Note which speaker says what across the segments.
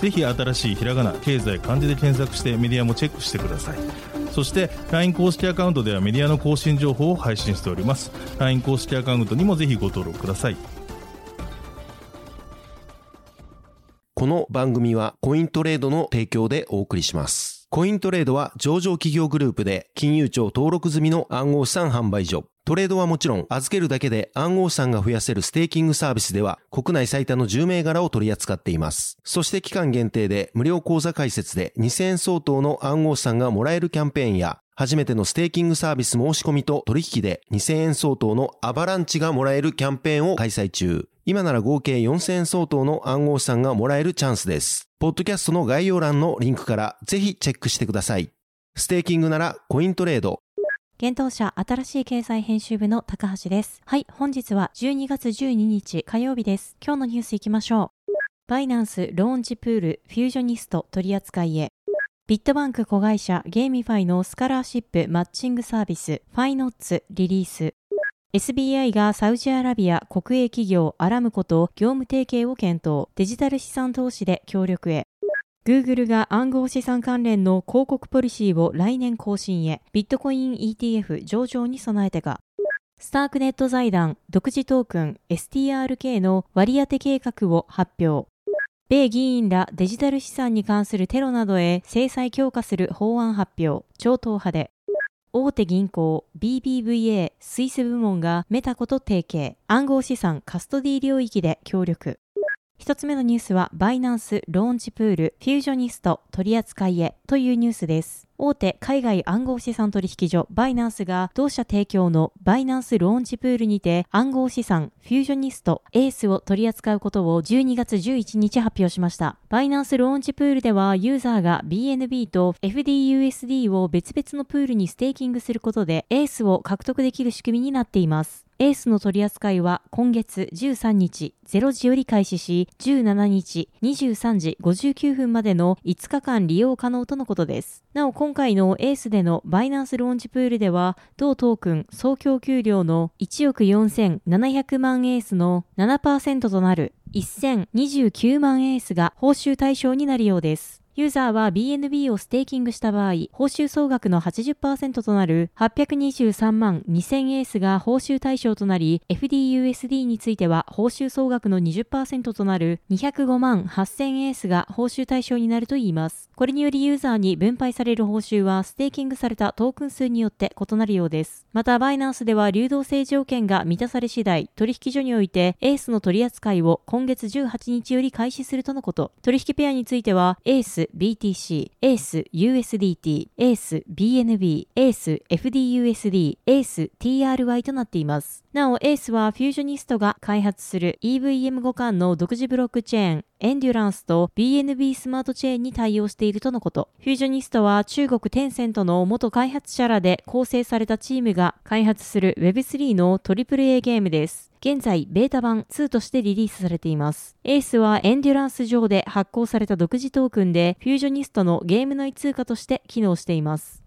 Speaker 1: ぜひ新しいひらがな経済漢字で検索してメディアもチェックしてくださいそして LINE 公式アカウントではメディアの更新情報を配信しております LINE 公式アカウントにもぜひご登録ください
Speaker 2: この番組はコイントレードの提供でお送りします。コイントレードは上場企業グループで金融庁登録済みの暗号資産販売所。トレードはもちろん預けるだけで暗号資産が増やせるステーキングサービスでは国内最多の10銘柄を取り扱っています。そして期間限定で無料口座開設で2000円相当の暗号資産がもらえるキャンペーンや初めてのステーキングサービス申し込みと取引で2000円相当のアバランチがもらえるキャンペーンを開催中。今なら合計4000円相当の暗号資産がもらえるチャンスです。ポッドキャストの概要欄のリンクからぜひチェックしてください。ステーキングならコイントレード。
Speaker 3: 幻冬舎あたらしい経済編集部の高橋です。はい、本日は12月12日火曜日です。今日のニュースいきましょう。バイナンスローンチプールフュージョニスト取扱いへ。ビットバンク子会社ゲーミファイのスカラーシップマッチングサービスファイノッツリリース。SBI がサウジアラビア国営企業アラムコと業務提携を検討。デジタル資産投資で協力へ。Google が暗号資産関連の広告ポリシーを来年更新へ、ビットコイン ETF 上場に備えてか、スタークネット財団独自トークン STRK の割当計画を発表。米議員らデジタル資産に関するテロなどへ制裁強化する法案発表、超党派で。大手銀行 BBVA スイス部門がメタコと提携、暗号資産カストディ領域で協力。一つ目のニュースは、バイナンスローンチプールフュージョニスト取扱いへというニュースです。大手海外暗号資産取引所バイナンスが同社提供のバイナンスローンチプールにて暗号資産フュージョニストエースを取り扱うことを12月11日発表しました。バイナンスローンチプールではユーザーが BNB と FDUSD を別々のプールにステーキングすることでエースを獲得できる仕組みになっています。エースの取り扱いは今月13日0時より開始し、17日23時59分までの5日間利用可能とのことです。なお今回のエースでのバイナンスローンチプールでは、同トークン総供給量の1億4700万エースの7%となる1029万エースが報酬対象になるようです。ユーザーは BNB をステーキングした場合、報酬総額の80%となる823万2000エースが報酬対象となり、FDUSD については報酬総額の20%となる205万8000エースが報酬対象になるといいます。これによりユーザーに分配される報酬はステーキングされたトークン数によって異なるようです。また、バイナンスでは流動性条件が満たされ次第、取引所においてエースの取り扱いを今月18日より開始するとのこと。取引ペアについては、エース BTC、エース USDT、エース BNB、エース FDUSD、エース TRY となっています。なお、エースはフュージョニストが開発する EVM 互換の独自ブロックチェーン、エンデュランスと BNB スマートチェーンに対応しているとのこと。フュージョニストは中国テンセントの元開発者らで構成されたチームが開発する Web3 の AAA ゲームです。現在、ベータ版2としてリリースされています。エースはエンデュランス上で発行された独自トークンで、フュージョニストのゲーム内通貨として機能しています。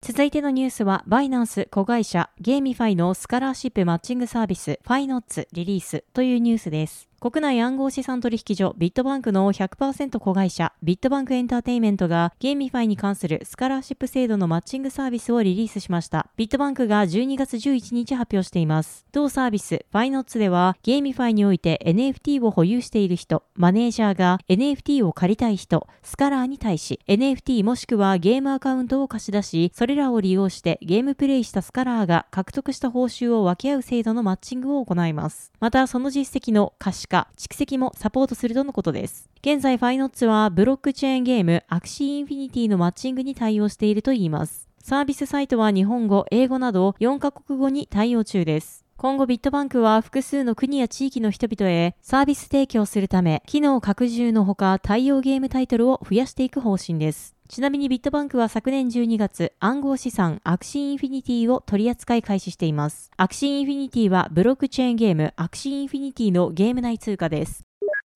Speaker 3: 続いてのニュースは、バイナンス子会社ゲーミファイのスカラーシップマッチングサービスファイノッツリリースというニュースです。国内暗号資産取引所ビットバンクの100%子会社ビットバンクエンターテイメントがゲーミファイに関するスカラーシップ制度のマッチングサービスをリリースしました。ビットバンクが12月11日発表しています。同サービスファイノッツではゲーミファイにおいて NFT を保有している人、マネージャーが NFT を借りたい人、スカラーに対し NFT もしくはゲームアカウントを貸し出し、それらを利用してゲームプレイしたスカラーが獲得した報酬を分け合う制度のマッチングを行います。また、その実績の可視化、蓄積もサポートするとのことです。現在、ファイノッツはブロックチェーンゲームアクシーインフィニティのマッチングに対応しているといいます。サービスサイトは日本語、英語など4カ国語に対応中です。今後ビットバンクは複数の国や地域の人々へサービス提供するため、機能拡充のほか対応ゲームタイトルを増やしていく方針です。ちなみにビットバンクは昨年12月、暗号資産アクシーインフィニティを取り扱い開始しています。アクシーインフィニティはブロックチェーンゲームアクシーインフィニティのゲーム内通貨です。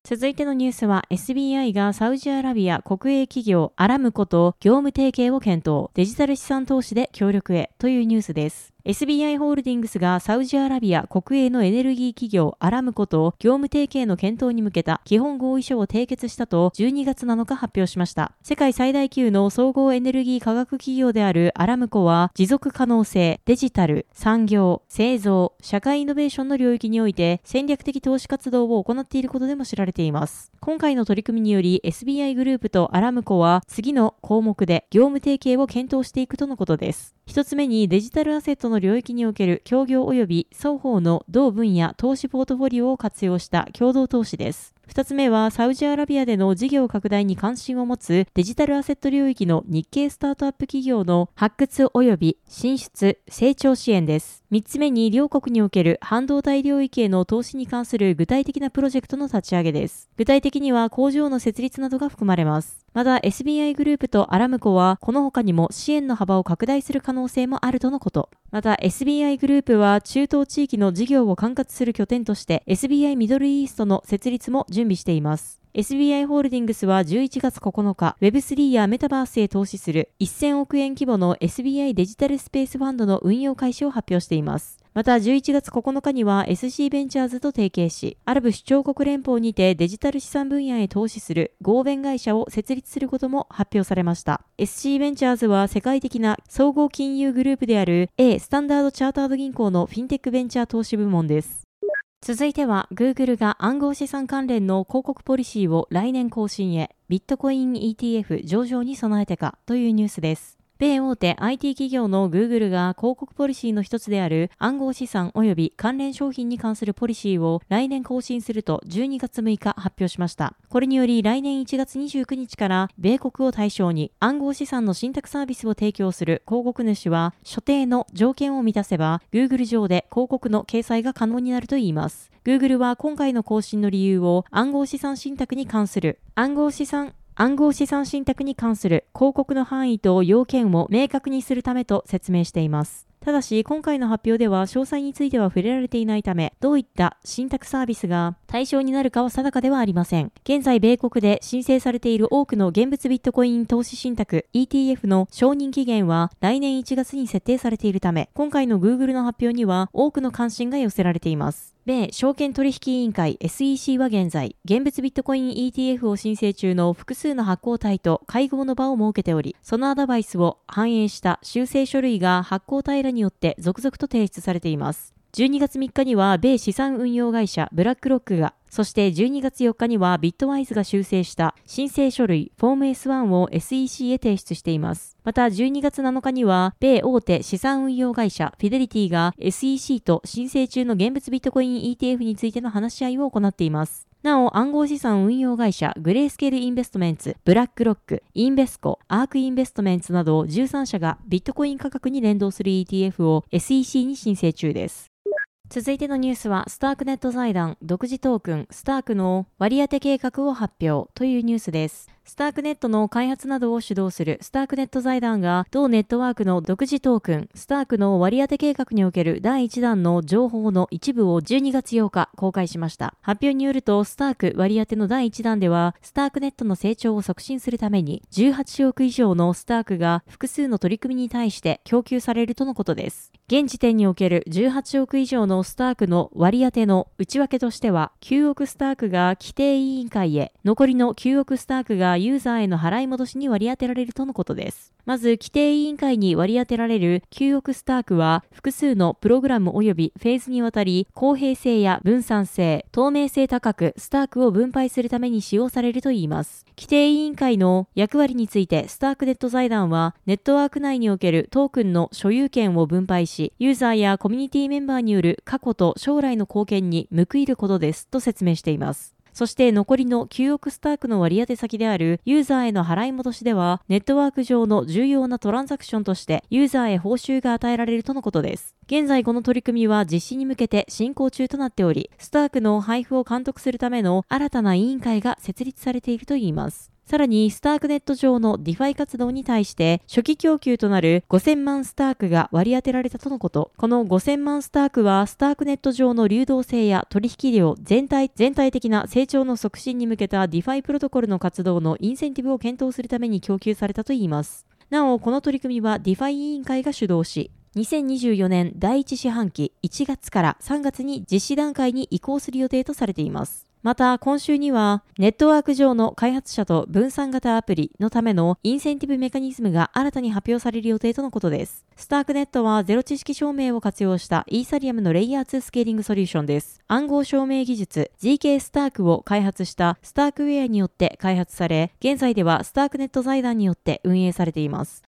Speaker 3: 続いてのニュースは SBI がサウジアラビア国営企業アラムコと業務提携を検討、デジタル資産投資で協力へというニュースです。SBI ホールディングスがサウジアラビア国営のエネルギー企業アラムコと業務提携の検討に向けた基本合意書を締結したと12月7日発表しました。世界最大級の総合エネルギー科学企業であるアラムコは持続可能性、デジタル、産業、製造、社会イノベーションの領域において戦略的投資活動を行っていることでも知られています。今回の取り組みにより SBI グループとアラムコは次の項目で業務提携を検討していくとのことです。一つ目にデジタルアセットの領域における協業及び双方の同分野投資ポートフォリオを活用した共同投資です。二つ目は、サウジアラビアでの事業拡大に関心を持つデジタルアセット領域の日系スタートアップ企業の発掘及び進出、成長支援です。三つ目に、両国における半導体領域への投資に関する具体的なプロジェクトの立ち上げです。具体的には工場の設立などが含まれます。また SBI グループとアラムコはこの他にも支援の幅を拡大する可能性もあるとのこと。また SBI グループは中東地域の事業を管轄する拠点として SBI ミドルイーストの設立も準備しています。SBI ホールディングスは11月9日、Web3 やメタバースへ投資する1000億円規模の SBI デジタルスペースファンドの運用開始を発表しています。また11月9日には SC ベンチャーズと提携し、アラブ首長国連邦にてデジタル資産分野へ投資する合弁会社を設立することも発表されました。SC ベンチャーズは世界的な総合金融グループである A スタンダードチャータード銀行のフィンテックベンチャー投資部門です。続いては Google が暗号資産関連の広告ポリシーを来年更新へビットコイン ETF 上場に備えてかというニュースです。米大手 IT 企業の Google が広告ポリシーの一つである暗号資産及び関連商品に関するポリシーを来年更新すると12月6日発表しました。これにより来年1月29日から米国を対象に暗号資産の信託サービスを提供する広告主は所定の条件を満たせば Google 上で広告の掲載が可能になるといいます。Google は今回の更新の理由を暗号資産信託に関する暗号資産暗号資産信託に関する広告の範囲と要件を明確にするためと説明しています。ただし、今回の発表では詳細については触れられていないため、どういった信託サービスが対象になるかは定かではありません。現在、米国で申請されている多くの現物ビットコイン投資信託 ETF の承認期限は来年1月に設定されているため、今回の Google の発表には多くの関心が寄せられています。米証券取引委員会 SEC は現在、現物ビットコイン ETF を申請中の複数の発行体と会合の場を設けており、そのアドバイスを反映した修正書類が発行体らによって続々と提出されています。12月3日には米資産運用会社ブラックロックがそして12月4日にはビットワイズが修正した申請書類フォーム S1 を SEC へ提出しています。また12月7日には米大手資産運用会社フィデリティが SEC と申請中の現物ビットコイン ETF についての話し合いを行っています。なお、暗号資産運用会社、グレースケールインベストメンツ、ブラックロック、インベスコ、アークインベストメンツなど13社がビットコイン価格に連動する ETF を SEC に申請中です。続いてのニュースは、スタークネット財団独自トークン、スタークの割当計画を発表というニュースです。スタークネットの開発などを主導するスタークネット財団が同ネットワークの独自トークンスタークの割当計画における第1弾の情報の一部を12月8日公開しました。発表によるとスターク割当の第1弾ではスタークネットの成長を促進するために18億以上のスタークが複数の取り組みに対して供給されるとのことです。現時点における18億以上のスタークの割当の内訳としては9億スタークが規定委員会へ残りの9億スタークがユーザーへの払い戻しに割り当てられるとのことです。まず、規定委員会に割り当てられる9億スタークは、複数のプログラム及びフェーズにわたり、公平性や分散性、透明性高く、スタークを分配するために使用されるといいます。規定委員会の役割について、スタークネット財団は、ネットワーク内におけるトークンの所有権を分配し、ユーザーやコミュニティメンバーによる過去と将来の貢献に報いることです、と説明しています。そして残りの9億スタークの割当先であるユーザーへの払い戻しでは、ネットワーク上の重要なトランザクションとしてユーザーへ報酬が与えられるとのことです。現在この取り組みは実施に向けて進行中となっており、スタークの配布を監督するための新たな委員会が設立されているといいます。さらに、スタークネット上のディファイ活動に対して、初期供給となる5000万スタークが割り当てられたとのこと。この5000万スタークは、スタークネット上の流動性や取引量全体、全体的な成長の促進に向けたディファイプロトコルの活動のインセンティブを検討するために供給されたといいます。なお、この取り組みはディファイ委員会が主導し、2024年第1四半期1月から3月に実施段階に移行する予定とされています。また、今週には、ネットワーク上の開発者と分散型アプリのためのインセンティブメカニズムが新たに発表される予定とのことです。スタークネットはゼロ知識証明を活用したイーサリアムのレイヤー2スケーリングソリューションです。暗号証明技術 GK スタークを開発したスタークウェアによって開発され、現在ではスタークネット財団によって運営されています。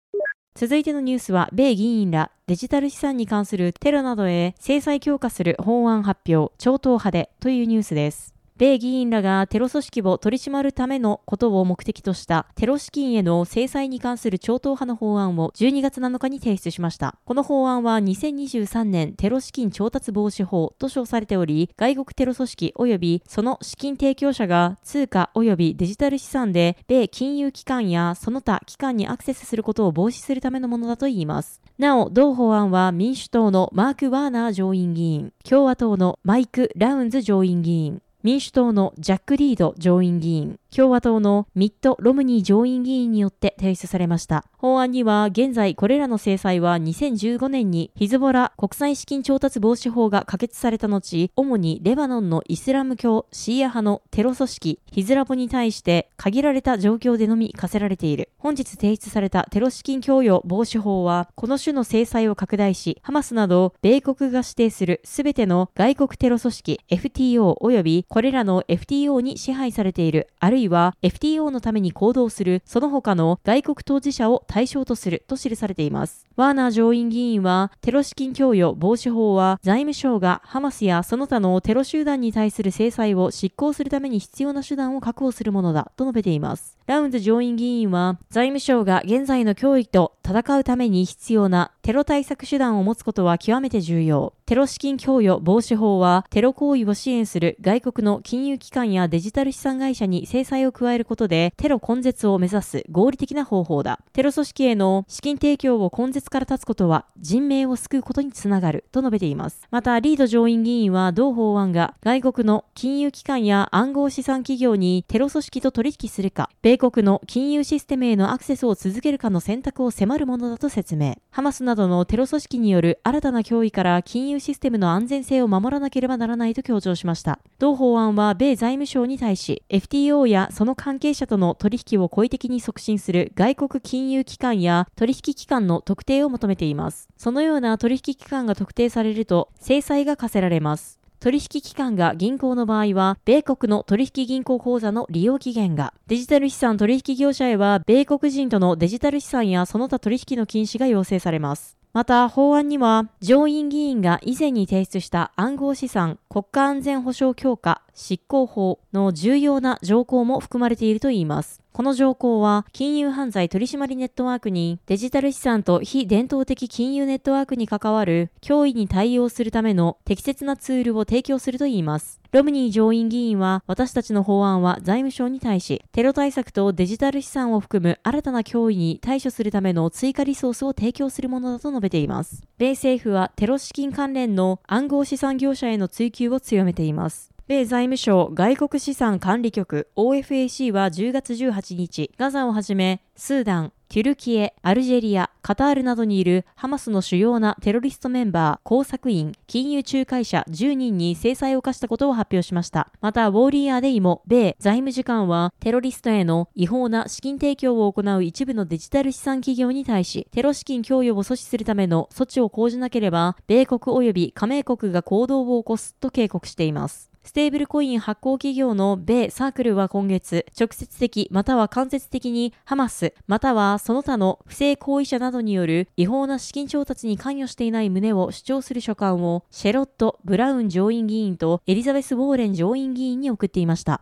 Speaker 3: 続いてのニュースは、米議員らデジタル資産に関するテロなどへ制裁強化する法案発表、超党派でというニュースです。米議員らがテロ組織を取り締まるためのことを目的としたテロ資金への制裁に関する超党派の法案を12月7日に提出しました。この法案は2023年テロ資金調達防止法と称されており、外国テロ組織及びその資金提供者が通貨及びデジタル資産で米金融機関やその他機関にアクセスすることを防止するためのものだといいます。なお、同法案は民主党のマーク・ワーナー上院議員、共和党のマイク・ラウンズ上院議員、民主党のジャック・リード上院議員、共和党のミッド・ロムニー上院議員によって提出されました。法案には現在これらの制裁は2015年にヒズボラ国際資金調達防止法が可決された後、主にレバノンのイスラム教シーア派のテロ組織ヒズラボに対して限られた状況でのみ課せられている。本日提出されたテロ資金供与防止法はこの種の制裁を拡大し、ハマスなど米国が指定するすべての外国テロ組織 FTO 及びこれらの FTO に支配されているあるいは FTO のために行動するその他の外国当事者を対象とすると記されています。ワーナー上院議員はテロ資金供与防止法は財務省がハマスやその他のテロ集団に対する制裁を執行するために必要な手段を確保するものだと述べています。ラウンズ上院議員は財務省が現在の脅威と戦うために必要なテロ対策手段を持つことは極めて重要。テロ資金供与防止法はテロ行為を支援する外国の金融機関やデジタル資産会社に制裁を加えることでテロ根絶を目指す合理的な方法だ。テロ組織への資金提供を根絶から断つことは人命を救うことにつながると述べています。また、リード上院議員は同法案が外国の金融機関や暗号資産企業にテロ組織と取引するか、米国の金融システムへのアクセスを続けるかの選択を迫るものだと説明。ハマスなどのテロ組織による新たな脅威から金融システムの安全性を守らなければならないと強調しました。同法案は米財務省に対し、FTO やその関係者との取引を故意的に促進する外国金融機関や取引機関の特定を求めています。そのような取引機関が特定されると、制裁が課せられます。取引機関が銀行の場合は、米国の取引銀行口座の利用期限が、デジタル資産取引業者へは、米国人とのデジタル資産やその他取引の禁止が要請されます。また、法案には、上院議員が以前に提出した暗号資産国家安全保障強化執行法の重要な条項も含まれているといいます。この条項は、金融犯罪取締ネットワークにデジタル資産と非伝統的金融ネットワークに関わる脅威に対応するための適切なツールを提供するといいます。ロムニー上院議員は、私たちの法案は財務省に対し、テロ対策とデジタル資産を含む新たな脅威に対処するための追加リソースを提供するものだと述べています。米政府はテロ資金関連の暗号資産業者への追及を強めています。米財務省外国資産管理局 OFAC は10月18日、ガザをはじめ、スーダン、テュルキエ、アルジェリア、カタールなどにいるハマスの主要なテロリストメンバー、工作員、金融仲介者10人に制裁を課したことを発表しました。また、ウォーリーアデイも、米財務次官は、テロリストへの違法な資金提供を行う一部のデジタル資産企業に対し、テロ資金供与を阻止するための措置を講じなければ、米国及び加盟国が行動を起こすと警告しています。ステーブルコイン発行企業の米サークルは今月、直接的または間接的にハマス、またはその他の不正行為者などによる違法な資金調達に関与していない旨を主張する書簡をシェロット・ブラウン上院議員とエリザベス・ウォーレン上院議員に送っていました。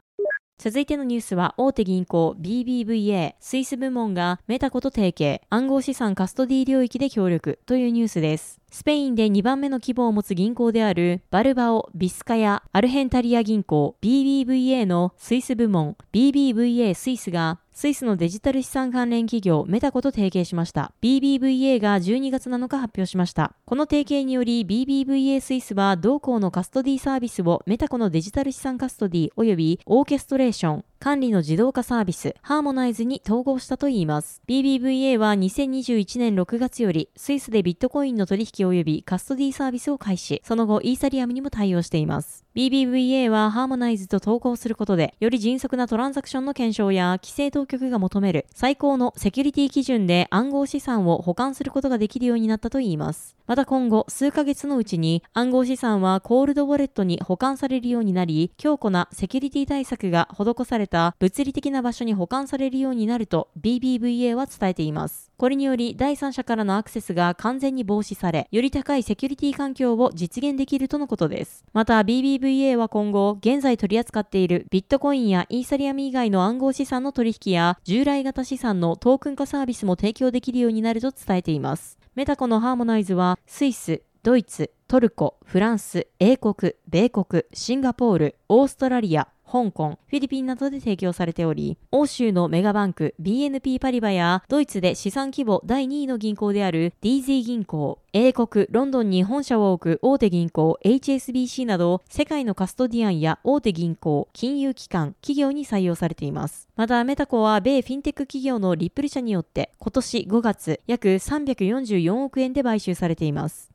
Speaker 3: 続いてのニュースは大手銀行 BBVA スイス部門がメタコと提携暗号資産カストディ領域で協力というニュースです。スペインで2番目の規模を持つ銀行であるバルバオ・ビスカヤ・アルヘンタリア銀行 BBVA のスイス部門 BBVA スイスがスイスのデジタル資産関連企業メタコと提携しました。BBVA が12月7日発表しました。この提携により BBVA スイスは同行のカストディサービスをメタコのデジタル資産カストディ及びオーケストレーション、管理の自動化サービス、ハーモナイズに統合したといいます。BBVA は2021年6月より、スイスでビットコインの取引及びカストディサービスを開始、その後イーサリアムにも対応しています。BBVA はハーモナイズと統合することで、より迅速なトランザクションの検証や規制当局が求める最高のセキュリティ基準で暗号資産を保管することができるようになったといいます。また今後、数ヶ月のうちに暗号資産はコールドウォレットに保管されるようになり、強固なセキュリティ対策が施された物理的な場所に保管されるようになると BBVA は伝えています。これにより第三者からのアクセスが完全に防止され、より高いセキュリティ環境を実現できるとのことです。また BBVA va は今後、現在取り扱っているビットコインやイーサリアム以外の暗号資産の取引や従来型資産のトークン化サービスも提供できるようになると伝えています。メタコのハーモナイズはスイス、ドイツ、トルコ、フランス、英国、米国、シンガポール、オーストラリア、香港、フィリピンなどで提供されており、欧州のメガバンク BNP パリバやドイツで資産規模第2位の銀行である DZ 銀行、英国、ロンドンに本社を置く大手銀行 HSBC など世界のカストディアンや大手銀行、金融機関、企業に採用されています。またメタコは米フィンテック企業のリップル社によって今年5月約344億円で買収されています。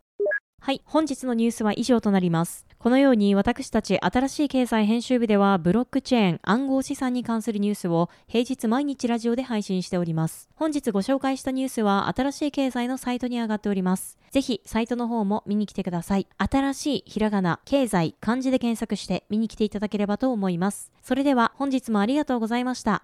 Speaker 3: はい、本日のニュースは以上となります。このように私たち新しい経済編集部ではブロックチェーン暗号資産に関するニュースを平日毎日ラジオで配信しております。本日ご紹介したニュースは新しい経済のサイトに上がっております。ぜひサイトの方も見に来てください。新しいひらがな、経済、漢字で検索して見に来ていただければと思います。それでは本日もありがとうございました。